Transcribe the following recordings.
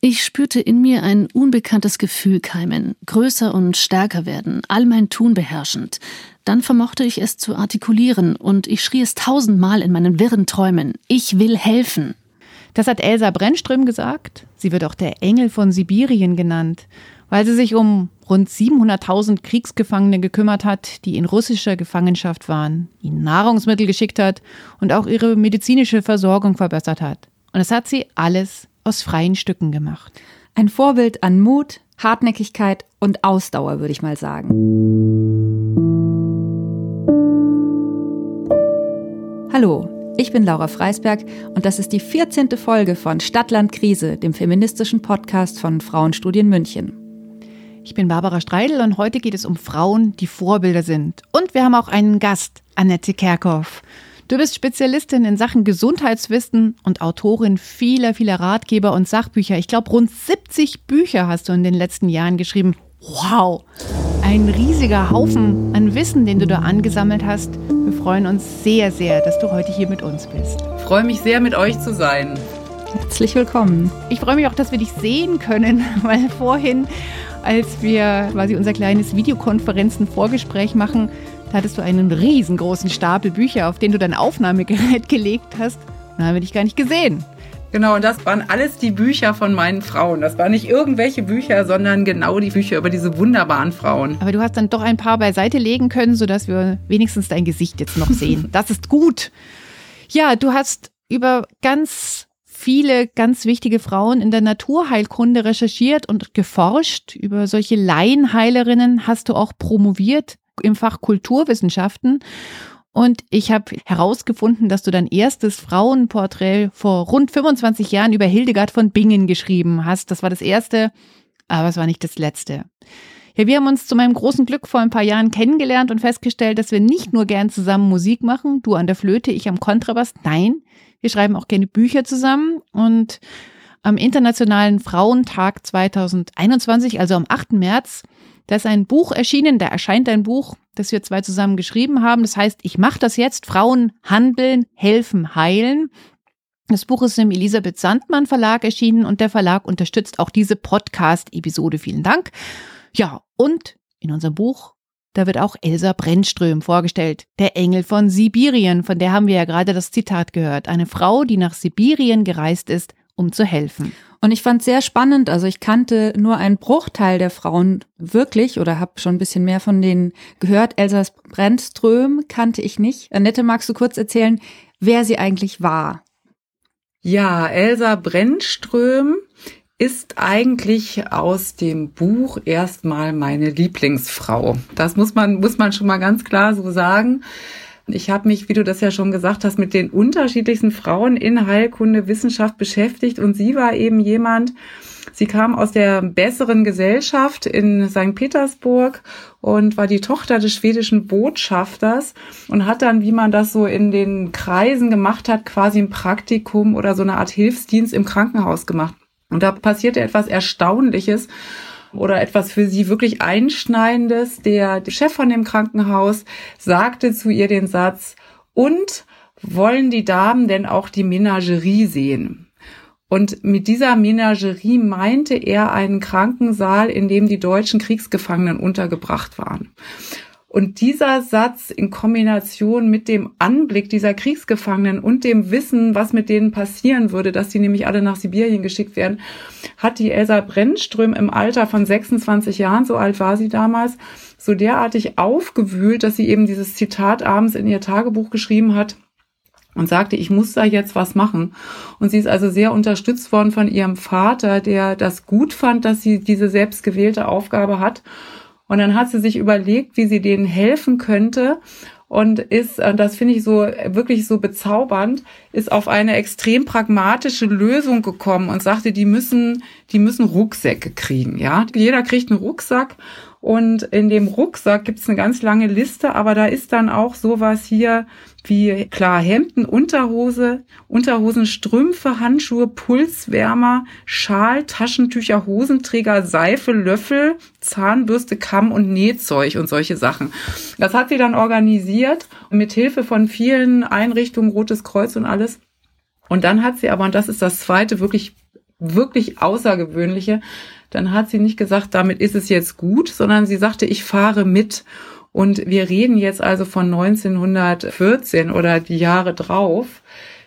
Ich spürte in mir ein unbekanntes Gefühl keimen, größer und stärker werden, all mein Tun beherrschend. Dann vermochte ich es zu artikulieren und ich schrie es tausendmal in meinen wirren Träumen. Ich will helfen. Das hat Elsa Brennström gesagt. Sie wird auch der Engel von Sibirien genannt, weil sie sich um rund 700.000 Kriegsgefangene gekümmert hat, die in russischer Gefangenschaft waren, ihnen Nahrungsmittel geschickt hat und auch ihre medizinische Versorgung verbessert hat. Und das hat sie alles aus freien Stücken gemacht. Ein Vorbild an Mut, Hartnäckigkeit und Ausdauer, würde ich mal sagen. Hallo, ich bin Laura Freisberg und das ist die 14. Folge von Stadtland Krise, dem feministischen Podcast von Frauenstudien München. Ich bin Barbara Streidel und heute geht es um Frauen, die Vorbilder sind. Und wir haben auch einen Gast, Annette Kerkhoff. Du bist Spezialistin in Sachen Gesundheitswissen und Autorin vieler, vieler Ratgeber und Sachbücher. Ich glaube, rund 70 Bücher hast du in den letzten Jahren geschrieben. Wow! Ein riesiger Haufen an Wissen, den du da angesammelt hast. Wir freuen uns sehr, sehr, dass du heute hier mit uns bist. Ich freue mich sehr, mit euch zu sein. Herzlich willkommen. Ich freue mich auch, dass wir dich sehen können, weil vorhin, als wir quasi unser kleines Videokonferenzen-Vorgespräch machen, da hattest du einen riesengroßen Stapel Bücher, auf den du dein Aufnahmegerät gelegt hast. Und haben wir dich gar nicht gesehen. Genau, und das waren alles die Bücher von meinen Frauen. Das waren nicht irgendwelche Bücher, sondern genau die Bücher über diese wunderbaren Frauen. Aber du hast dann doch ein paar beiseite legen können, sodass wir wenigstens dein Gesicht jetzt noch sehen. Das ist gut. Ja, du hast über ganz viele ganz wichtige Frauen in der Naturheilkunde recherchiert und geforscht. Über solche Laienheilerinnen hast du auch promoviert im Fach Kulturwissenschaften. Und ich habe herausgefunden, dass du dein erstes Frauenporträt vor rund 25 Jahren über Hildegard von Bingen geschrieben hast. Das war das erste, aber es war nicht das letzte. Ja, wir haben uns zu meinem großen Glück vor ein paar Jahren kennengelernt und festgestellt, dass wir nicht nur gern zusammen Musik machen, du an der Flöte, ich am Kontrabass. Nein, wir schreiben auch gerne Bücher zusammen und am Internationalen Frauentag 2021, also am 8. März, da ist ein Buch erschienen, da erscheint ein Buch, das wir zwei zusammen geschrieben haben. Das heißt, ich mache das jetzt. Frauen handeln, helfen, heilen. Das Buch ist im Elisabeth Sandmann Verlag erschienen und der Verlag unterstützt auch diese Podcast-Episode. Vielen Dank. Ja, und in unserem Buch, da wird auch Elsa Brennström vorgestellt, der Engel von Sibirien, von der haben wir ja gerade das Zitat gehört. Eine Frau, die nach Sibirien gereist ist, um zu helfen. Und ich fand sehr spannend, also ich kannte nur einen Bruchteil der Frauen wirklich oder habe schon ein bisschen mehr von denen gehört. Elsa Brennström kannte ich nicht. Annette, magst du kurz erzählen, wer sie eigentlich war? Ja, Elsa Brennström ist eigentlich aus dem Buch erstmal meine Lieblingsfrau. Das muss man, muss man schon mal ganz klar so sagen. Ich habe mich, wie du das ja schon gesagt hast, mit den unterschiedlichsten Frauen in Heilkunde, Wissenschaft beschäftigt und sie war eben jemand, Sie kam aus der besseren Gesellschaft in St. Petersburg und war die Tochter des schwedischen Botschafters und hat dann, wie man das so in den Kreisen gemacht hat, quasi ein Praktikum oder so eine Art Hilfsdienst im Krankenhaus gemacht. Und da passierte etwas Erstaunliches oder etwas für sie wirklich Einschneidendes. Der Chef von dem Krankenhaus sagte zu ihr den Satz, und wollen die Damen denn auch die Menagerie sehen? Und mit dieser Menagerie meinte er einen Krankensaal, in dem die deutschen Kriegsgefangenen untergebracht waren. Und dieser Satz in Kombination mit dem Anblick dieser Kriegsgefangenen und dem Wissen, was mit denen passieren würde, dass sie nämlich alle nach Sibirien geschickt werden, hat die Elsa Brennström im Alter von 26 Jahren, so alt war sie damals, so derartig aufgewühlt, dass sie eben dieses Zitat abends in ihr Tagebuch geschrieben hat und sagte, ich muss da jetzt was machen. Und sie ist also sehr unterstützt worden von ihrem Vater, der das gut fand, dass sie diese selbstgewählte Aufgabe hat und dann hat sie sich überlegt, wie sie denen helfen könnte und ist, und das finde ich so wirklich so bezaubernd, ist auf eine extrem pragmatische Lösung gekommen und sagte, die müssen, die müssen Rucksäcke kriegen, ja. Jeder kriegt einen Rucksack und in dem Rucksack gibt es eine ganz lange Liste, aber da ist dann auch sowas hier wie klar Hemden, Unterhose, Unterhosen, Strümpfe, Handschuhe, Pulswärmer, Schal, Taschentücher, Hosenträger, Seife, Löffel, Zahnbürste, Kamm und Nähzeug und solche Sachen. Das hat sie dann organisiert mit Hilfe von vielen Einrichtungen, Rotes Kreuz und alles. Und dann hat sie aber, und das ist das zweite wirklich wirklich außergewöhnliche, dann hat sie nicht gesagt, damit ist es jetzt gut, sondern sie sagte, ich fahre mit. Und wir reden jetzt also von 1914 oder die Jahre drauf.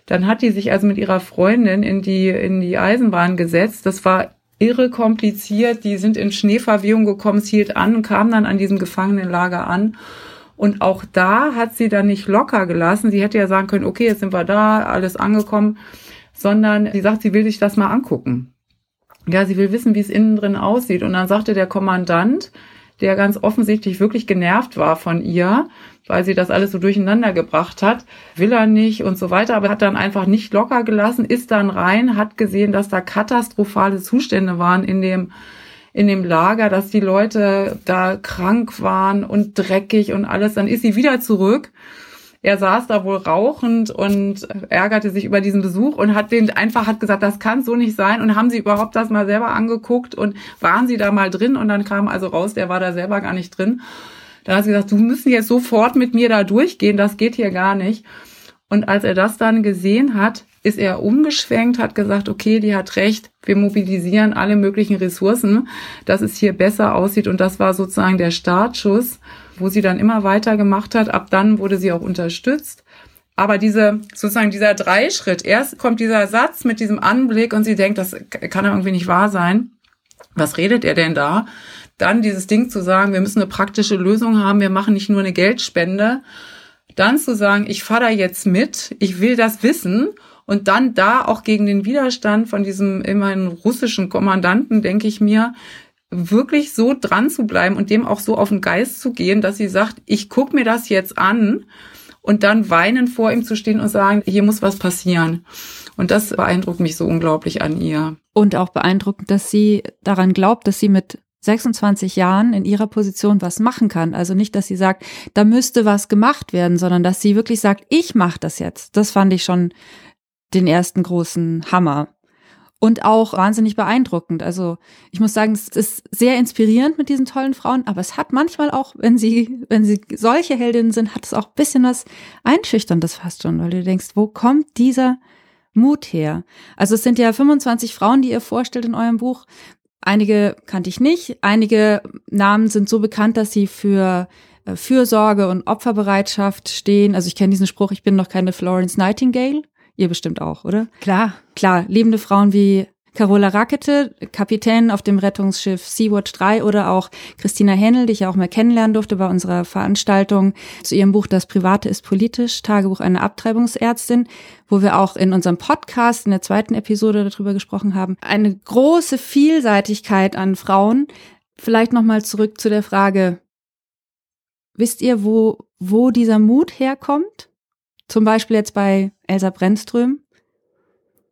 Dann hat die sich also mit ihrer Freundin in die, in die Eisenbahn gesetzt. Das war irre kompliziert. Die sind in Schneeverwehung gekommen, es hielt an und kam dann an diesem Gefangenenlager an. Und auch da hat sie dann nicht locker gelassen. Sie hätte ja sagen können, okay, jetzt sind wir da, alles angekommen, sondern sie sagt, sie will sich das mal angucken. Ja, sie will wissen, wie es innen drin aussieht. Und dann sagte der Kommandant, der ganz offensichtlich wirklich genervt war von ihr, weil sie das alles so durcheinander gebracht hat, will er nicht und so weiter, aber hat dann einfach nicht locker gelassen, ist dann rein, hat gesehen, dass da katastrophale Zustände waren in dem in dem Lager, dass die Leute da krank waren und dreckig und alles. Dann ist sie wieder zurück er saß da wohl rauchend und ärgerte sich über diesen Besuch und hat den einfach hat gesagt, das kann so nicht sein und haben sie überhaupt das mal selber angeguckt und waren sie da mal drin und dann kam also raus, der war da selber gar nicht drin. Da hat sie gesagt, du müssen jetzt sofort mit mir da durchgehen, das geht hier gar nicht. Und als er das dann gesehen hat, ist er umgeschwenkt, hat gesagt, okay, die hat recht, wir mobilisieren alle möglichen Ressourcen, dass es hier besser aussieht. Und das war sozusagen der Startschuss wo sie dann immer weiter gemacht hat. Ab dann wurde sie auch unterstützt. Aber diese, sozusagen dieser Dreischritt, erst kommt dieser Satz mit diesem Anblick und sie denkt, das kann ja irgendwie nicht wahr sein. Was redet er denn da? Dann dieses Ding zu sagen, wir müssen eine praktische Lösung haben, wir machen nicht nur eine Geldspende. Dann zu sagen, ich fahre da jetzt mit, ich will das wissen und dann da auch gegen den Widerstand von diesem immerhin russischen Kommandanten, denke ich mir, wirklich so dran zu bleiben und dem auch so auf den Geist zu gehen, dass sie sagt, ich guck mir das jetzt an und dann weinen vor ihm zu stehen und sagen, hier muss was passieren. Und das beeindruckt mich so unglaublich an ihr. Und auch beeindruckend, dass sie daran glaubt, dass sie mit 26 Jahren in ihrer Position was machen kann. Also nicht, dass sie sagt, da müsste was gemacht werden, sondern dass sie wirklich sagt, ich mache das jetzt. Das fand ich schon den ersten großen Hammer und auch wahnsinnig beeindruckend. Also ich muss sagen, es ist sehr inspirierend mit diesen tollen Frauen, aber es hat manchmal auch, wenn sie, wenn sie solche Heldinnen sind, hat es auch ein bisschen was Einschüchterndes fast schon, weil du denkst, wo kommt dieser Mut her? Also es sind ja 25 Frauen, die ihr vorstellt in eurem Buch. Einige kannte ich nicht, einige Namen sind so bekannt, dass sie für äh, Fürsorge und Opferbereitschaft stehen. Also ich kenne diesen Spruch, ich bin noch keine Florence Nightingale. Ihr bestimmt auch, oder? Klar. Klar, lebende Frauen wie Carola Rakete, Kapitän auf dem Rettungsschiff Sea-Watch 3 oder auch Christina Hennel, die ich ja auch mal kennenlernen durfte bei unserer Veranstaltung zu ihrem Buch Das Private ist politisch, Tagebuch einer Abtreibungsärztin, wo wir auch in unserem Podcast in der zweiten Episode darüber gesprochen haben. Eine große Vielseitigkeit an Frauen. Vielleicht nochmal zurück zu der Frage, wisst ihr, wo, wo dieser Mut herkommt? Zum Beispiel jetzt bei Elsa Brennström?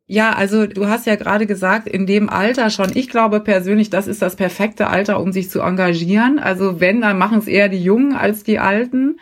Ja, also du hast ja gerade gesagt, in dem Alter schon. Ich glaube persönlich, das ist das perfekte Alter, um sich zu engagieren. Also wenn, dann machen es eher die Jungen als die Alten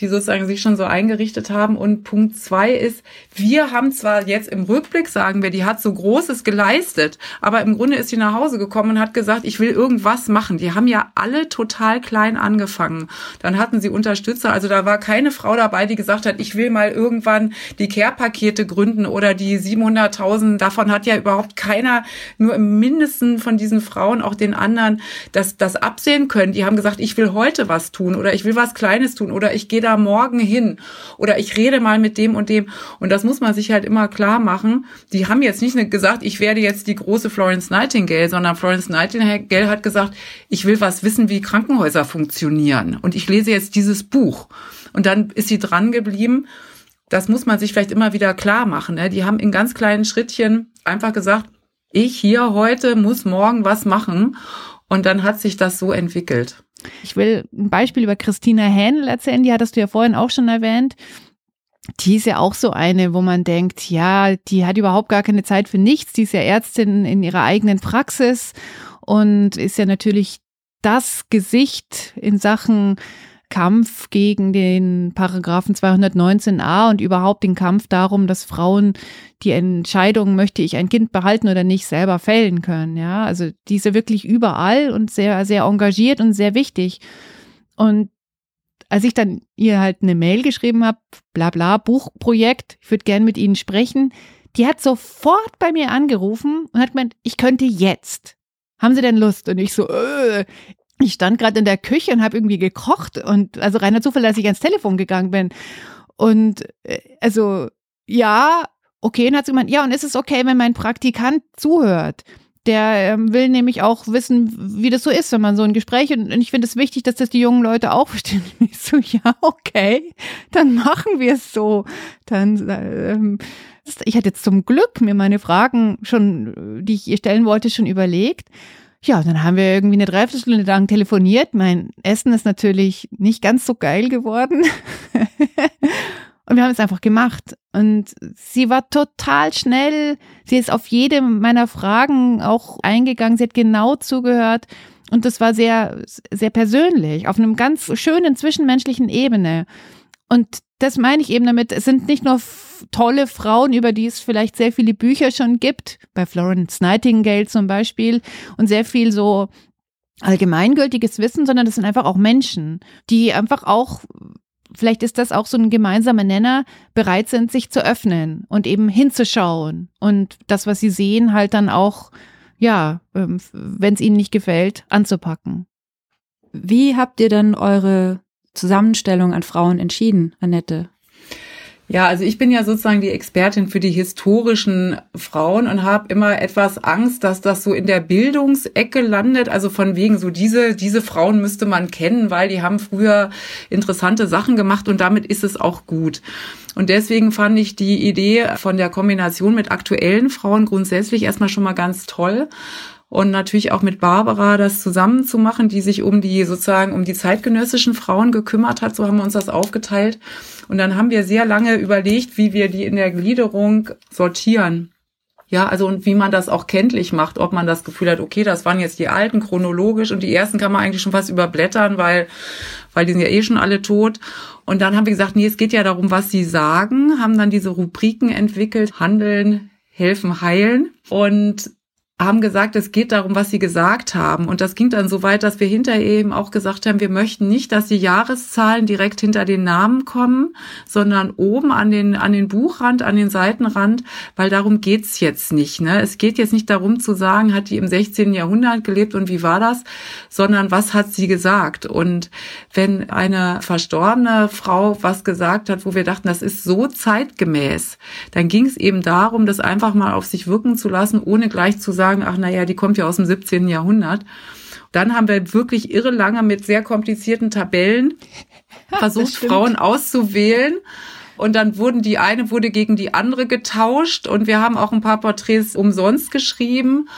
die sozusagen sich schon so eingerichtet haben. Und Punkt zwei ist, wir haben zwar jetzt im Rückblick, sagen wir, die hat so Großes geleistet, aber im Grunde ist sie nach Hause gekommen und hat gesagt, ich will irgendwas machen. Die haben ja alle total klein angefangen. Dann hatten sie Unterstützer. Also da war keine Frau dabei, die gesagt hat, ich will mal irgendwann die Care-Pakete gründen oder die 700.000. Davon hat ja überhaupt keiner, nur im Mindesten von diesen Frauen, auch den anderen, das, das absehen können. Die haben gesagt, ich will heute was tun oder ich will was Kleines tun oder ich gehe da da morgen hin oder ich rede mal mit dem und dem. Und das muss man sich halt immer klar machen. Die haben jetzt nicht gesagt, ich werde jetzt die große Florence Nightingale, sondern Florence Nightingale hat gesagt, ich will was wissen, wie Krankenhäuser funktionieren. Und ich lese jetzt dieses Buch. Und dann ist sie dran geblieben. Das muss man sich vielleicht immer wieder klar machen. Ne? Die haben in ganz kleinen Schrittchen einfach gesagt, ich hier heute muss morgen was machen. Und dann hat sich das so entwickelt. Ich will ein Beispiel über Christina Hähnel erzählen, die hattest du ja vorhin auch schon erwähnt. Die ist ja auch so eine, wo man denkt, ja, die hat überhaupt gar keine Zeit für nichts. Die ist ja Ärztin in ihrer eigenen Praxis und ist ja natürlich das Gesicht in Sachen Kampf gegen den Paragraphen 219a und überhaupt den Kampf darum, dass Frauen die Entscheidung, möchte ich ein Kind behalten oder nicht, selber fällen können. Ja, also diese wirklich überall und sehr, sehr engagiert und sehr wichtig. Und als ich dann ihr halt eine Mail geschrieben habe, bla bla, Buchprojekt, ich würde gern mit Ihnen sprechen, Die hat sofort bei mir angerufen und hat gemeint, ich könnte jetzt. Haben Sie denn Lust? Und ich so, äh, ich stand gerade in der Küche und habe irgendwie gekocht und also reiner Zufall, dass ich ans Telefon gegangen bin. Und äh, also ja, okay, und hat sie gemeint, ja, und ist es okay, wenn mein Praktikant zuhört? Der ähm, will nämlich auch wissen, wie das so ist, wenn man so ein Gespräch und, und ich finde es wichtig, dass das die jungen Leute auch verstehen. Und ich so, ja, okay, dann machen wir es so. Dann ähm, ich hatte jetzt zum Glück mir meine Fragen schon, die ich ihr stellen wollte, schon überlegt. Ja, dann haben wir irgendwie eine Dreiviertelstunde lang telefoniert. Mein Essen ist natürlich nicht ganz so geil geworden. Und wir haben es einfach gemacht. Und sie war total schnell. Sie ist auf jede meiner Fragen auch eingegangen. Sie hat genau zugehört. Und das war sehr, sehr persönlich, auf einem ganz schönen zwischenmenschlichen Ebene. Und das meine ich eben damit. Es sind nicht nur tolle Frauen, über die es vielleicht sehr viele Bücher schon gibt, bei Florence Nightingale zum Beispiel, und sehr viel so allgemeingültiges Wissen, sondern das sind einfach auch Menschen, die einfach auch vielleicht ist das auch so ein gemeinsamer Nenner, bereit sind, sich zu öffnen und eben hinzuschauen und das, was sie sehen, halt dann auch, ja, ähm, wenn es ihnen nicht gefällt, anzupacken. Wie habt ihr dann eure Zusammenstellung an Frauen entschieden, Annette? Ja, also ich bin ja sozusagen die Expertin für die historischen Frauen und habe immer etwas Angst, dass das so in der Bildungsecke landet. Also von wegen so diese diese Frauen müsste man kennen, weil die haben früher interessante Sachen gemacht und damit ist es auch gut. Und deswegen fand ich die Idee von der Kombination mit aktuellen Frauen grundsätzlich erstmal schon mal ganz toll und natürlich auch mit Barbara das zusammen zu machen, die sich um die sozusagen um die zeitgenössischen Frauen gekümmert hat. So haben wir uns das aufgeteilt. Und dann haben wir sehr lange überlegt, wie wir die in der Gliederung sortieren. Ja, also und wie man das auch kenntlich macht, ob man das Gefühl hat, okay, das waren jetzt die alten chronologisch und die ersten kann man eigentlich schon fast überblättern, weil, weil die sind ja eh schon alle tot. Und dann haben wir gesagt, nee, es geht ja darum, was sie sagen, haben dann diese Rubriken entwickelt, handeln, helfen, heilen. Und haben gesagt, es geht darum, was sie gesagt haben. Und das ging dann so weit, dass wir hinterher eben auch gesagt haben, wir möchten nicht, dass die Jahreszahlen direkt hinter den Namen kommen, sondern oben an den, an den Buchrand, an den Seitenrand, weil darum geht's jetzt nicht. Ne? Es geht jetzt nicht darum zu sagen, hat die im 16. Jahrhundert gelebt und wie war das, sondern was hat sie gesagt? Und wenn eine verstorbene Frau was gesagt hat, wo wir dachten, das ist so zeitgemäß, dann ging es eben darum, das einfach mal auf sich wirken zu lassen, ohne gleich zu sagen, sagen, ach naja, die kommt ja aus dem 17. Jahrhundert. Dann haben wir wirklich irre lange mit sehr komplizierten Tabellen versucht, Frauen auszuwählen. Und dann wurden die eine wurde gegen die andere getauscht und wir haben auch ein paar Porträts umsonst geschrieben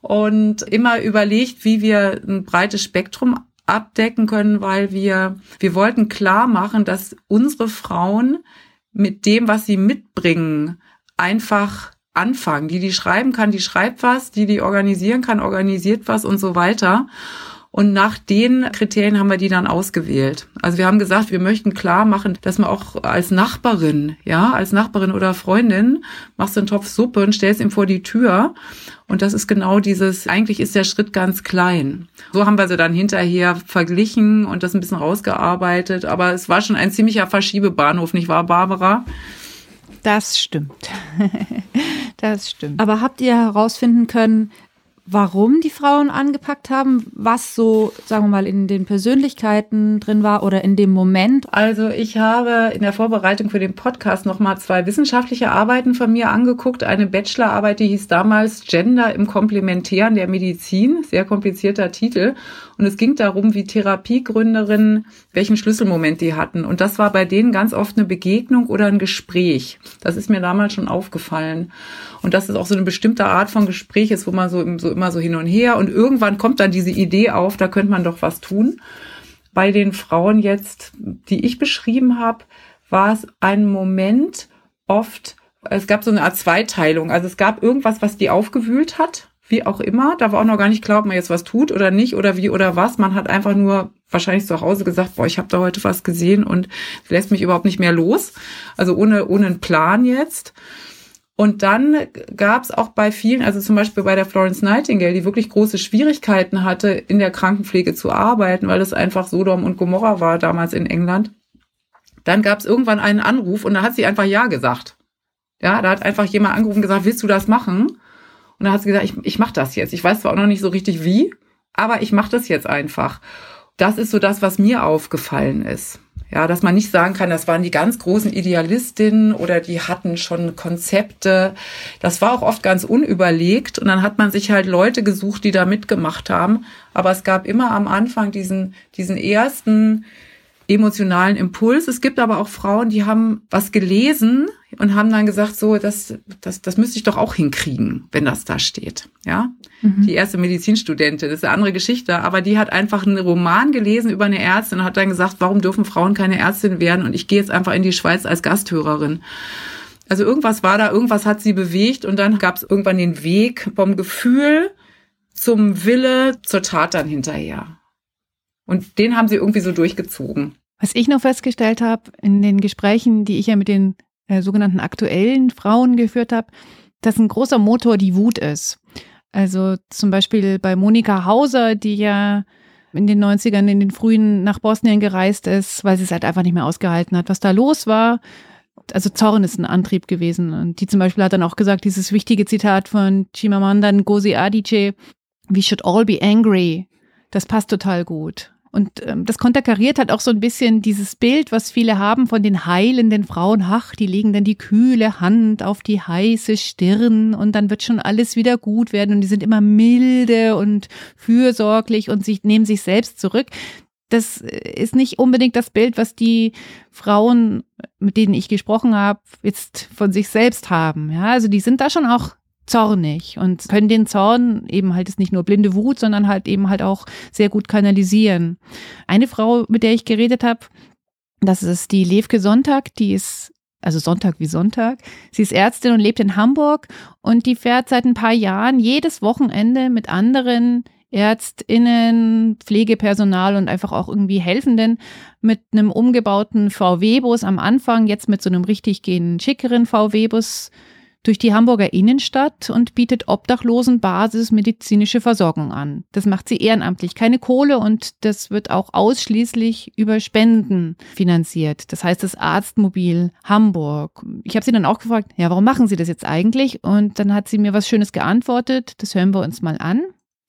und immer überlegt, wie wir ein breites Spektrum abdecken können, weil wir, wir wollten klar machen, dass unsere Frauen mit dem, was sie mitbringen, einfach anfangen. Die, die schreiben kann, die schreibt was, die, die organisieren kann, organisiert was und so weiter. Und nach den Kriterien haben wir die dann ausgewählt. Also wir haben gesagt, wir möchten klar machen, dass man auch als Nachbarin, ja, als Nachbarin oder Freundin machst du einen Topf Suppe und stellst ihm vor die Tür. Und das ist genau dieses, eigentlich ist der Schritt ganz klein. So haben wir sie dann hinterher verglichen und das ein bisschen rausgearbeitet. Aber es war schon ein ziemlicher Verschiebebahnhof, nicht wahr, Barbara? Das stimmt. das stimmt. Aber habt ihr herausfinden können, warum die Frauen angepackt haben, was so, sagen wir mal, in den Persönlichkeiten drin war oder in dem Moment? Also ich habe in der Vorbereitung für den Podcast nochmal zwei wissenschaftliche Arbeiten von mir angeguckt. Eine Bachelorarbeit, die hieß damals Gender im Komplementären der Medizin, sehr komplizierter Titel. Und es ging darum, wie Therapiegründerinnen, welchen Schlüsselmoment die hatten. Und das war bei denen ganz oft eine Begegnung oder ein Gespräch. Das ist mir damals schon aufgefallen. Und das ist auch so eine bestimmte Art von Gespräch ist, wo man so, so immer so hin und her und irgendwann kommt dann diese Idee auf, da könnte man doch was tun. Bei den Frauen jetzt, die ich beschrieben habe, war es ein Moment oft, es gab so eine Art Zweiteilung. Also es gab irgendwas, was die aufgewühlt hat wie auch immer. Da war auch noch gar nicht klar, ob man jetzt was tut oder nicht oder wie oder was. Man hat einfach nur wahrscheinlich zu Hause gesagt, boah, ich habe da heute was gesehen und lässt mich überhaupt nicht mehr los. Also ohne, ohne einen Plan jetzt. Und dann gab es auch bei vielen, also zum Beispiel bei der Florence Nightingale, die wirklich große Schwierigkeiten hatte, in der Krankenpflege zu arbeiten, weil es einfach Sodom und Gomorra war damals in England. Dann gab es irgendwann einen Anruf und da hat sie einfach Ja gesagt. Ja, da hat einfach jemand angerufen und gesagt, willst du das machen? Und dann hat sie gesagt, ich, ich mache das jetzt. Ich weiß zwar auch noch nicht so richtig wie, aber ich mache das jetzt einfach. Das ist so das, was mir aufgefallen ist. Ja, dass man nicht sagen kann, das waren die ganz großen Idealistinnen oder die hatten schon Konzepte. Das war auch oft ganz unüberlegt und dann hat man sich halt Leute gesucht, die da mitgemacht haben. Aber es gab immer am Anfang diesen, diesen ersten emotionalen Impuls. Es gibt aber auch Frauen, die haben was gelesen und haben dann gesagt, so, das, das, das müsste ich doch auch hinkriegen, wenn das da steht. Ja, mhm. die erste Medizinstudentin, das ist eine andere Geschichte, aber die hat einfach einen Roman gelesen über eine Ärztin und hat dann gesagt, warum dürfen Frauen keine Ärztin werden? Und ich gehe jetzt einfach in die Schweiz als Gasthörerin. Also irgendwas war da, irgendwas hat sie bewegt und dann gab es irgendwann den Weg vom Gefühl zum Wille zur Tat dann hinterher. Und den haben sie irgendwie so durchgezogen. Was ich noch festgestellt habe in den Gesprächen, die ich ja mit den äh, sogenannten aktuellen Frauen geführt habe, dass ein großer Motor die Wut ist. Also zum Beispiel bei Monika Hauser, die ja in den 90ern, in den frühen nach Bosnien gereist ist, weil sie es halt einfach nicht mehr ausgehalten hat, was da los war. Also Zorn ist ein Antrieb gewesen. Und die zum Beispiel hat dann auch gesagt, dieses wichtige Zitat von Chimamanda Ngozi Adichie, we should all be angry. Das passt total gut. Und ähm, das konterkariert halt auch so ein bisschen dieses Bild, was viele haben von den heilenden Frauen. Ach, die legen dann die kühle Hand auf die heiße Stirn und dann wird schon alles wieder gut werden und die sind immer milde und fürsorglich und sich, nehmen sich selbst zurück. Das ist nicht unbedingt das Bild, was die Frauen, mit denen ich gesprochen habe, jetzt von sich selbst haben. Ja, also die sind da schon auch zornig und können den Zorn eben halt ist nicht nur blinde Wut, sondern halt eben halt auch sehr gut kanalisieren. Eine Frau, mit der ich geredet habe, das ist die Levke Sonntag, die ist also Sonntag wie Sonntag. Sie ist Ärztin und lebt in Hamburg und die fährt seit ein paar Jahren jedes Wochenende mit anderen Ärztinnen, Pflegepersonal und einfach auch irgendwie Helfenden mit einem umgebauten VW-Bus am Anfang, jetzt mit so einem richtig gehenden, schickeren VW-Bus durch die Hamburger Innenstadt und bietet Obdachlosen basismedizinische Versorgung an. Das macht sie ehrenamtlich, keine Kohle und das wird auch ausschließlich über Spenden finanziert. Das heißt das Arztmobil Hamburg. Ich habe sie dann auch gefragt, ja, warum machen Sie das jetzt eigentlich? Und dann hat sie mir was Schönes geantwortet. Das hören wir uns mal an.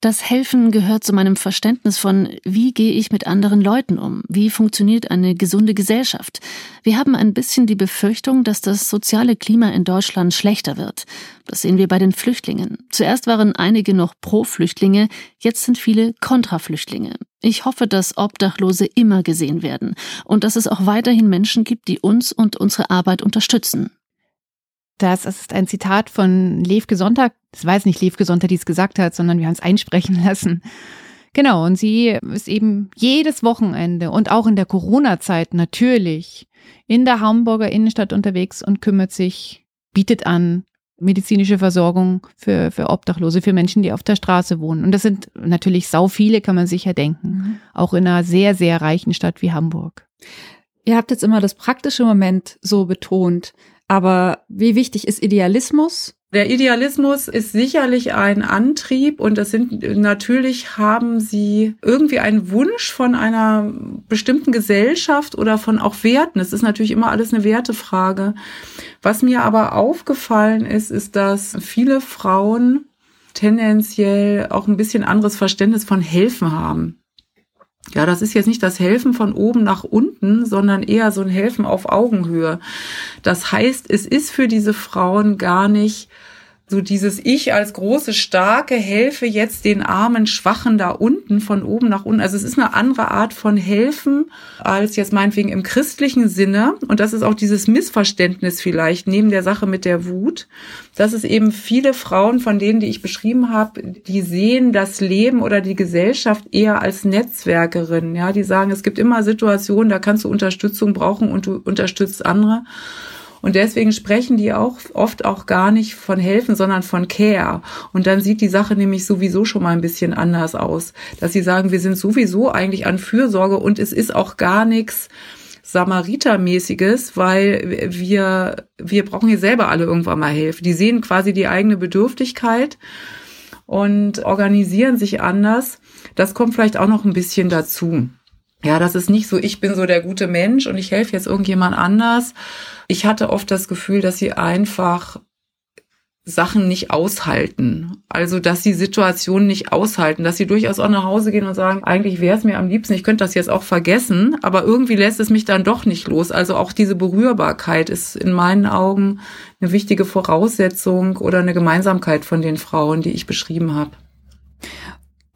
Das Helfen gehört zu meinem Verständnis von, wie gehe ich mit anderen Leuten um? Wie funktioniert eine gesunde Gesellschaft? Wir haben ein bisschen die Befürchtung, dass das soziale Klima in Deutschland schlechter wird. Das sehen wir bei den Flüchtlingen. Zuerst waren einige noch pro Flüchtlinge, jetzt sind viele kontra Flüchtlinge. Ich hoffe, dass Obdachlose immer gesehen werden und dass es auch weiterhin Menschen gibt, die uns und unsere Arbeit unterstützen. Das ist ein Zitat von Levke Sonntag. Das jetzt nicht Levke Sonntag, die es gesagt hat, sondern wir haben es einsprechen lassen. Genau, und sie ist eben jedes Wochenende und auch in der Corona-Zeit natürlich in der Hamburger Innenstadt unterwegs und kümmert sich, bietet an medizinische Versorgung für, für Obdachlose, für Menschen, die auf der Straße wohnen. Und das sind natürlich sau viele, kann man sicher denken. Mhm. Auch in einer sehr, sehr reichen Stadt wie Hamburg. Ihr habt jetzt immer das praktische Moment so betont. Aber wie wichtig ist Idealismus? Der Idealismus ist sicherlich ein Antrieb und das sind natürlich haben sie irgendwie einen Wunsch von einer bestimmten Gesellschaft oder von auch Werten. Es ist natürlich immer alles eine Wertefrage. Was mir aber aufgefallen ist, ist, dass viele Frauen tendenziell auch ein bisschen anderes Verständnis von helfen haben. Ja, das ist jetzt nicht das Helfen von oben nach unten, sondern eher so ein Helfen auf Augenhöhe. Das heißt, es ist für diese Frauen gar nicht so dieses Ich als große Starke helfe jetzt den armen Schwachen da unten von oben nach unten. Also es ist eine andere Art von helfen als jetzt meinetwegen im christlichen Sinne. Und das ist auch dieses Missverständnis vielleicht neben der Sache mit der Wut, dass es eben viele Frauen von denen, die ich beschrieben habe, die sehen das Leben oder die Gesellschaft eher als Netzwerkerin. Ja, die sagen, es gibt immer Situationen, da kannst du Unterstützung brauchen und du unterstützt andere. Und deswegen sprechen die auch oft auch gar nicht von helfen, sondern von Care. Und dann sieht die Sache nämlich sowieso schon mal ein bisschen anders aus, dass sie sagen, wir sind sowieso eigentlich an Fürsorge und es ist auch gar nichts Samaritermäßiges, weil wir, wir brauchen hier selber alle irgendwann mal Hilfe. Die sehen quasi die eigene Bedürftigkeit und organisieren sich anders. Das kommt vielleicht auch noch ein bisschen dazu. Ja, das ist nicht so, ich bin so der gute Mensch und ich helfe jetzt irgendjemand anders. Ich hatte oft das Gefühl, dass sie einfach Sachen nicht aushalten. Also, dass sie Situationen nicht aushalten, dass sie durchaus auch nach Hause gehen und sagen, eigentlich wäre es mir am liebsten, ich könnte das jetzt auch vergessen, aber irgendwie lässt es mich dann doch nicht los. Also auch diese Berührbarkeit ist in meinen Augen eine wichtige Voraussetzung oder eine Gemeinsamkeit von den Frauen, die ich beschrieben habe.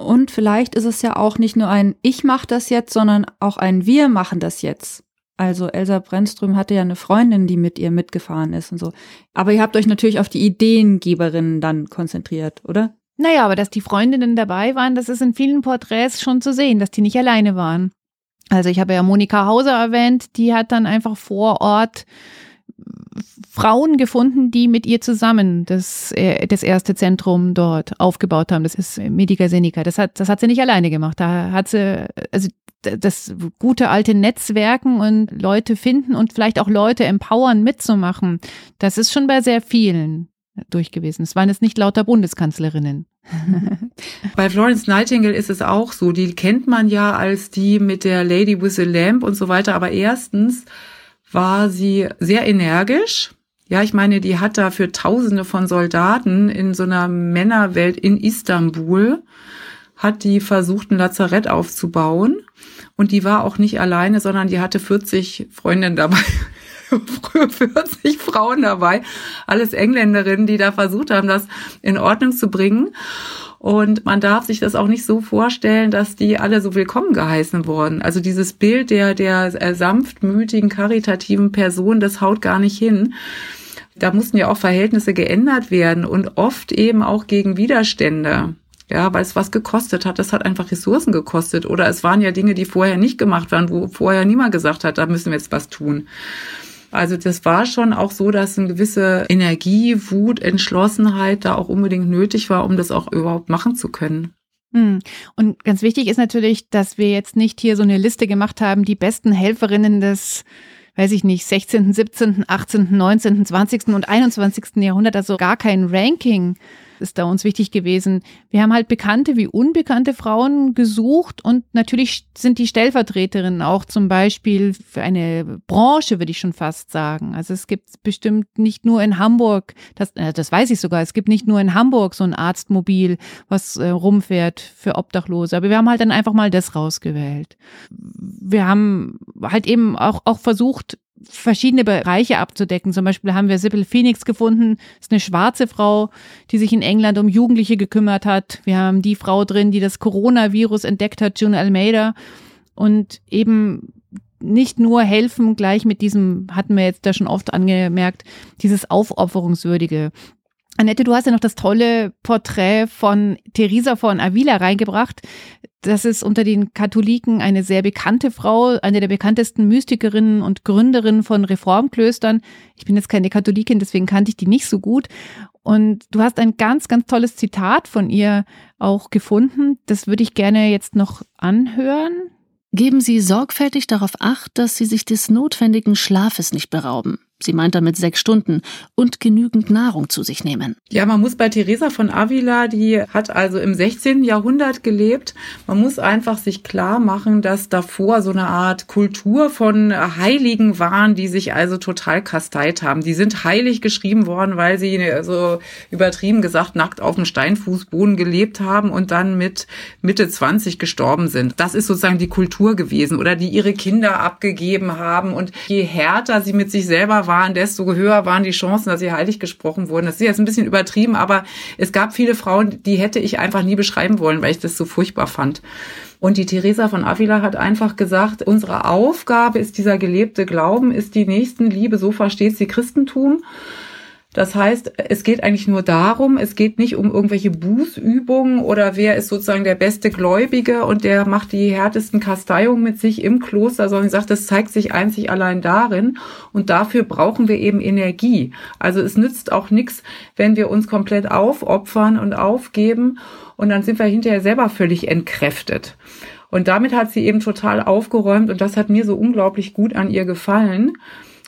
Und vielleicht ist es ja auch nicht nur ein Ich mache das jetzt, sondern auch ein Wir machen das jetzt. Also Elsa Brennström hatte ja eine Freundin, die mit ihr mitgefahren ist und so. Aber ihr habt euch natürlich auf die Ideengeberinnen dann konzentriert, oder? Naja, aber dass die Freundinnen dabei waren, das ist in vielen Porträts schon zu sehen, dass die nicht alleine waren. Also ich habe ja Monika Hauser erwähnt, die hat dann einfach vor Ort Frauen gefunden, die mit ihr zusammen das, äh, das erste Zentrum dort aufgebaut haben. Das ist Medica Senica. Das hat, das hat sie nicht alleine gemacht. Da hat sie, also das gute alte Netzwerken und Leute finden und vielleicht auch Leute empowern mitzumachen, das ist schon bei sehr vielen durch gewesen. Es waren jetzt nicht lauter Bundeskanzlerinnen. Bei Florence Nightingale ist es auch so. Die kennt man ja als die mit der Lady with a Lamp und so weiter. Aber erstens war sie sehr energisch. Ja, ich meine, die hat da für Tausende von Soldaten in so einer Männerwelt in Istanbul hat die versucht, ein Lazarett aufzubauen. Und die war auch nicht alleine, sondern die hatte 40 Freundinnen dabei. 40 Frauen dabei. Alles Engländerinnen, die da versucht haben, das in Ordnung zu bringen. Und man darf sich das auch nicht so vorstellen, dass die alle so willkommen geheißen wurden. Also dieses Bild der, der sanftmütigen, karitativen Person, das haut gar nicht hin. Da mussten ja auch Verhältnisse geändert werden und oft eben auch gegen Widerstände. Ja, weil es was gekostet hat. Das hat einfach Ressourcen gekostet. Oder es waren ja Dinge, die vorher nicht gemacht waren, wo vorher niemand gesagt hat, da müssen wir jetzt was tun. Also das war schon auch so, dass eine gewisse Energie, Wut, Entschlossenheit da auch unbedingt nötig war, um das auch überhaupt machen zu können. Hm. Und ganz wichtig ist natürlich, dass wir jetzt nicht hier so eine Liste gemacht haben, die besten Helferinnen des weiß ich nicht, 16., 17., 18., 19., 20. und 21. Jahrhundert, also gar kein Ranking ist da uns wichtig gewesen. Wir haben halt bekannte wie unbekannte Frauen gesucht und natürlich sind die Stellvertreterinnen auch zum Beispiel für eine Branche, würde ich schon fast sagen. Also es gibt bestimmt nicht nur in Hamburg, das, äh, das weiß ich sogar, es gibt nicht nur in Hamburg so ein Arztmobil, was äh, rumfährt für Obdachlose. Aber wir haben halt dann einfach mal das rausgewählt. Wir haben halt eben auch, auch versucht, verschiedene Bereiche abzudecken. Zum Beispiel haben wir Sybil Phoenix gefunden, ist eine schwarze Frau, die sich in England um Jugendliche gekümmert hat. Wir haben die Frau drin, die das Coronavirus entdeckt hat, June Almeida. Und eben nicht nur helfen, gleich mit diesem, hatten wir jetzt da schon oft angemerkt, dieses Aufopferungswürdige. Annette, du hast ja noch das tolle Porträt von Teresa von Avila reingebracht. Das ist unter den Katholiken eine sehr bekannte Frau, eine der bekanntesten Mystikerinnen und Gründerinnen von Reformklöstern. Ich bin jetzt keine Katholikin, deswegen kannte ich die nicht so gut. Und du hast ein ganz, ganz tolles Zitat von ihr auch gefunden. Das würde ich gerne jetzt noch anhören. Geben Sie sorgfältig darauf acht, dass Sie sich des notwendigen Schlafes nicht berauben. Sie meint damit sechs Stunden und genügend Nahrung zu sich nehmen. Ja, man muss bei Teresa von Avila, die hat also im 16. Jahrhundert gelebt. Man muss einfach sich klar machen, dass davor so eine Art Kultur von Heiligen waren, die sich also total kasteit haben. Die sind heilig geschrieben worden, weil sie so übertrieben gesagt nackt auf dem Steinfußboden gelebt haben und dann mit Mitte 20 gestorben sind. Das ist sozusagen die Kultur gewesen oder die ihre Kinder abgegeben haben und je härter sie mit sich selber waren, desto höher waren die Chancen, dass sie heilig gesprochen wurden. Das ist jetzt ein bisschen übertrieben, aber es gab viele Frauen, die hätte ich einfach nie beschreiben wollen, weil ich das so furchtbar fand. Und die Theresa von Avila hat einfach gesagt, unsere Aufgabe ist dieser gelebte Glauben, ist die Nächstenliebe, so versteht sie Christentum. Das heißt, es geht eigentlich nur darum, es geht nicht um irgendwelche Bußübungen oder wer ist sozusagen der beste Gläubige und der macht die härtesten Kasteiungen mit sich im Kloster, sondern sie sagt, das zeigt sich einzig allein darin und dafür brauchen wir eben Energie. Also es nützt auch nichts, wenn wir uns komplett aufopfern und aufgeben und dann sind wir hinterher selber völlig entkräftet. Und damit hat sie eben total aufgeräumt und das hat mir so unglaublich gut an ihr gefallen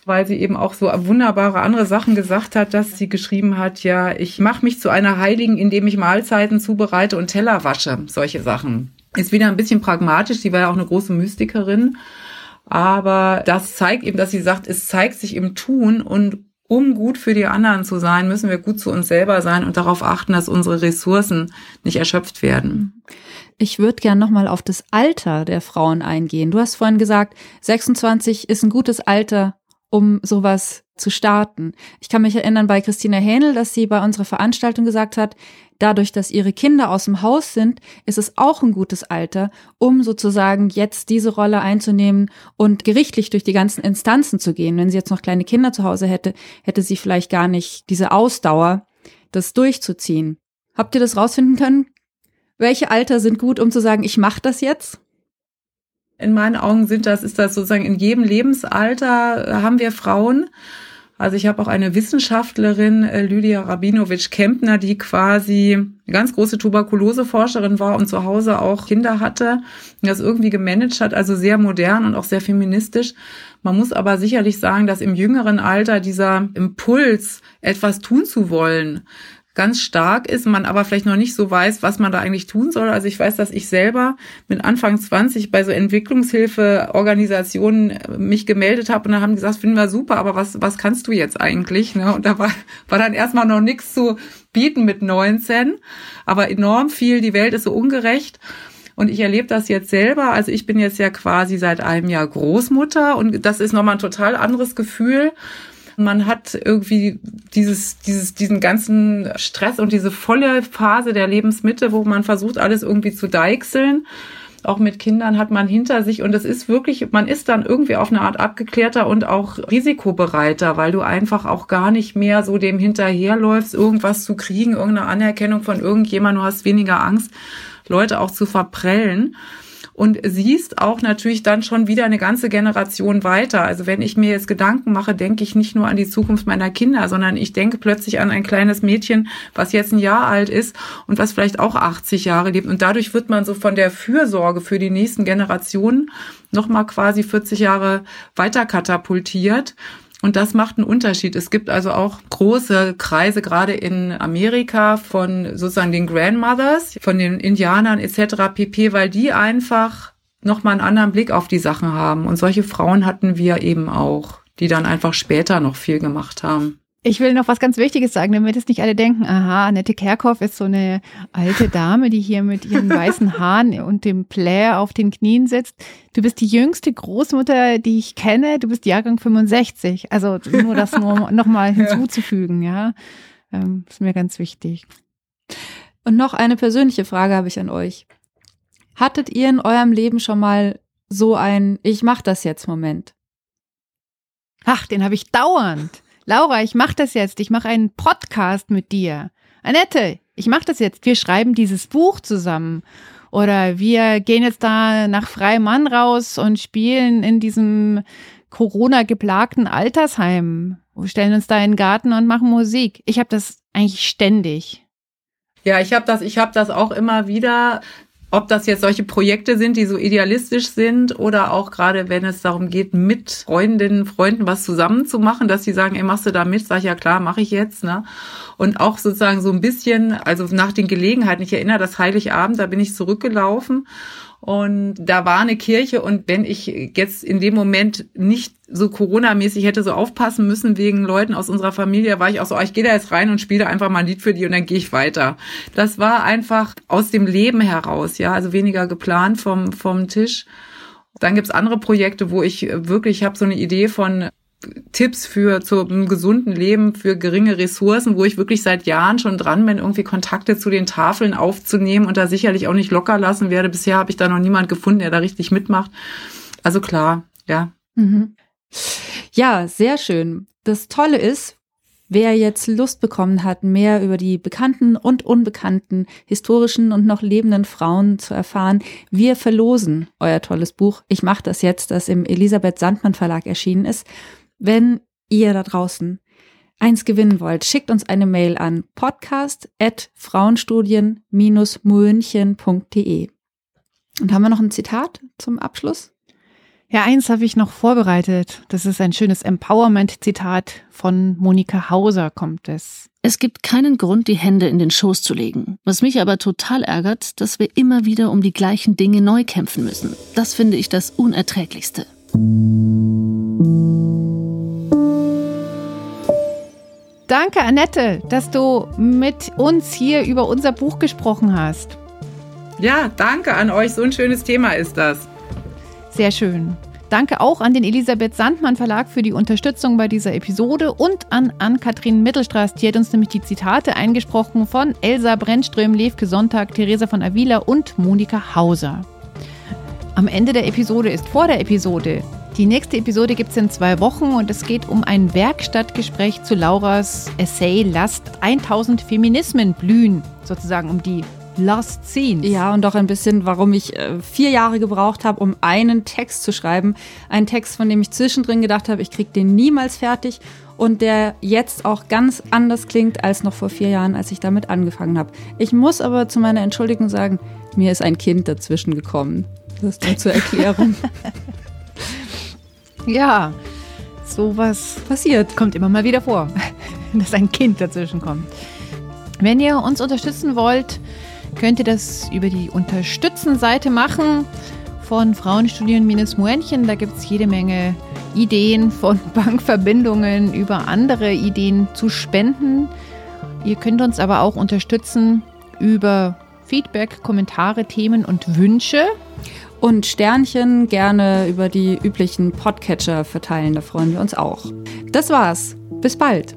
weil sie eben auch so wunderbare andere Sachen gesagt hat, dass sie geschrieben hat, ja, ich mache mich zu einer Heiligen, indem ich Mahlzeiten zubereite und Teller wasche, solche Sachen. ist wieder ein bisschen pragmatisch. Sie war ja auch eine große Mystikerin. Aber das zeigt eben, dass sie sagt, es zeigt sich im Tun und um gut für die anderen zu sein, müssen wir gut zu uns selber sein und darauf achten, dass unsere Ressourcen nicht erschöpft werden. Ich würde gern nochmal auf das Alter der Frauen eingehen. Du hast vorhin gesagt, 26 ist ein gutes Alter, um sowas zu starten. Ich kann mich erinnern bei Christina Hähnel, dass sie bei unserer Veranstaltung gesagt hat, dadurch, dass ihre Kinder aus dem Haus sind, ist es auch ein gutes Alter, um sozusagen jetzt diese Rolle einzunehmen und gerichtlich durch die ganzen Instanzen zu gehen. Wenn sie jetzt noch kleine Kinder zu Hause hätte, hätte sie vielleicht gar nicht diese Ausdauer, das durchzuziehen. Habt ihr das rausfinden können? Welche Alter sind gut, um zu sagen, ich mache das jetzt? In meinen Augen sind das, ist das sozusagen in jedem Lebensalter äh, haben wir Frauen. Also ich habe auch eine Wissenschaftlerin, äh, Lydia Rabinowitsch-Kempner, die quasi eine ganz große Tuberkuloseforscherin war und zu Hause auch Kinder hatte und das irgendwie gemanagt hat, also sehr modern und auch sehr feministisch. Man muss aber sicherlich sagen, dass im jüngeren Alter dieser Impuls, etwas tun zu wollen, ganz stark ist, man aber vielleicht noch nicht so weiß, was man da eigentlich tun soll. Also ich weiß, dass ich selber mit Anfang 20 bei so Entwicklungshilfeorganisationen äh, mich gemeldet habe und dann haben gesagt, finden wir super, aber was, was kannst du jetzt eigentlich? Ne? Und da war, war dann erstmal noch nichts zu bieten mit 19, aber enorm viel, die Welt ist so ungerecht. Und ich erlebe das jetzt selber. Also ich bin jetzt ja quasi seit einem Jahr Großmutter und das ist nochmal ein total anderes Gefühl man hat irgendwie dieses, dieses, diesen ganzen Stress und diese volle Phase der Lebensmitte, wo man versucht, alles irgendwie zu deichseln. Auch mit Kindern hat man hinter sich und es ist wirklich, man ist dann irgendwie auf eine Art abgeklärter und auch risikobereiter, weil du einfach auch gar nicht mehr so dem hinterherläufst, irgendwas zu kriegen, irgendeine Anerkennung von irgendjemandem, du hast weniger Angst, Leute auch zu verprellen und siehst auch natürlich dann schon wieder eine ganze Generation weiter. Also wenn ich mir jetzt Gedanken mache, denke ich nicht nur an die Zukunft meiner Kinder, sondern ich denke plötzlich an ein kleines Mädchen, was jetzt ein Jahr alt ist und was vielleicht auch 80 Jahre lebt. Und dadurch wird man so von der Fürsorge für die nächsten Generationen nochmal quasi 40 Jahre weiter katapultiert. Und das macht einen Unterschied. Es gibt also auch große Kreise, gerade in Amerika, von sozusagen den Grandmothers, von den Indianern etc. pp, weil die einfach nochmal einen anderen Blick auf die Sachen haben. Und solche Frauen hatten wir eben auch, die dann einfach später noch viel gemacht haben. Ich will noch was ganz Wichtiges sagen, damit es nicht alle denken, aha, Annette Kerkhoff ist so eine alte Dame, die hier mit ihren weißen Haaren und dem Plä auf den Knien sitzt. Du bist die jüngste Großmutter, die ich kenne. Du bist Jahrgang 65. Also nur das nur noch mal hinzuzufügen, ja. Ähm, ist mir ganz wichtig. Und noch eine persönliche Frage habe ich an euch. Hattet ihr in eurem Leben schon mal so ein Ich mach das jetzt Moment? Ach, den habe ich dauernd. Laura, ich mache das jetzt. Ich mache einen Podcast mit dir. Annette, ich mache das jetzt. Wir schreiben dieses Buch zusammen. Oder wir gehen jetzt da nach freiem Mann raus und spielen in diesem Corona-geplagten Altersheim. Wir stellen uns da in den Garten und machen Musik. Ich habe das eigentlich ständig. Ja, ich habe das, ich habe das auch immer wieder ob das jetzt solche Projekte sind, die so idealistisch sind oder auch gerade, wenn es darum geht, mit Freundinnen, Freunden was zusammen zu machen, dass die sagen, ey, machst du da mit? Sag ich, ja klar, mache ich jetzt. Ne? Und auch sozusagen so ein bisschen, also nach den Gelegenheiten, ich erinnere das Heiligabend, da bin ich zurückgelaufen und da war eine Kirche und wenn ich jetzt in dem Moment nicht so Corona-mäßig hätte so aufpassen müssen wegen Leuten aus unserer Familie, war ich auch so, oh, ich gehe da jetzt rein und spiele einfach mal ein Lied für die und dann gehe ich weiter. Das war einfach aus dem Leben heraus, ja, also weniger geplant vom, vom Tisch. Dann gibt's andere Projekte, wo ich wirklich, ich habe so eine Idee von Tipps für zum gesunden Leben, für geringe Ressourcen, wo ich wirklich seit Jahren schon dran bin, irgendwie Kontakte zu den Tafeln aufzunehmen und da sicherlich auch nicht locker lassen werde. Bisher habe ich da noch niemand gefunden, der da richtig mitmacht. Also klar, ja. Mhm. Ja, sehr schön. Das Tolle ist, wer jetzt Lust bekommen hat, mehr über die bekannten und unbekannten historischen und noch lebenden Frauen zu erfahren, wir verlosen euer tolles Buch. Ich mache das jetzt, das im Elisabeth Sandmann Verlag erschienen ist. Wenn ihr da draußen eins gewinnen wollt, schickt uns eine Mail an podcast.frauenstudien-münchen.de. Und haben wir noch ein Zitat zum Abschluss? Ja, eins habe ich noch vorbereitet. Das ist ein schönes Empowerment-Zitat von Monika Hauser, kommt es. Es gibt keinen Grund, die Hände in den Schoß zu legen. Was mich aber total ärgert, dass wir immer wieder um die gleichen Dinge neu kämpfen müssen. Das finde ich das Unerträglichste. Danke, Annette, dass du mit uns hier über unser Buch gesprochen hast. Ja, danke an euch. So ein schönes Thema ist das. Sehr schön. Danke auch an den Elisabeth Sandmann Verlag für die Unterstützung bei dieser Episode und an Ann-Kathrin Mittelstraß. Die hat uns nämlich die Zitate eingesprochen von Elsa Brennström, Levke Sonntag, Theresa von Avila und Monika Hauser. Am Ende der Episode ist vor der Episode. Die nächste Episode gibt es in zwei Wochen und es geht um ein Werkstattgespräch zu Lauras Essay Last 1000 Feminismen blühen, sozusagen um die Lost Scenes. Ja, und auch ein bisschen, warum ich äh, vier Jahre gebraucht habe, um einen Text zu schreiben. Einen Text, von dem ich zwischendrin gedacht habe, ich kriege den niemals fertig und der jetzt auch ganz anders klingt als noch vor vier Jahren, als ich damit angefangen habe. Ich muss aber zu meiner Entschuldigung sagen, mir ist ein Kind dazwischen gekommen. Das nur zur Erklärung. ja, sowas passiert, kommt immer mal wieder vor, dass ein Kind dazwischen kommt. Wenn ihr uns unterstützen wollt, könnt ihr das über die Unterstützen-Seite machen von Frauenstudien-Muenchen. Da gibt es jede Menge Ideen von Bankverbindungen über andere Ideen zu spenden. Ihr könnt uns aber auch unterstützen über Feedback, Kommentare, Themen und Wünsche. Und Sternchen gerne über die üblichen Podcatcher verteilen, da freuen wir uns auch. Das war's. Bis bald.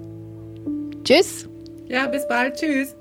Tschüss. Ja, bis bald. Tschüss.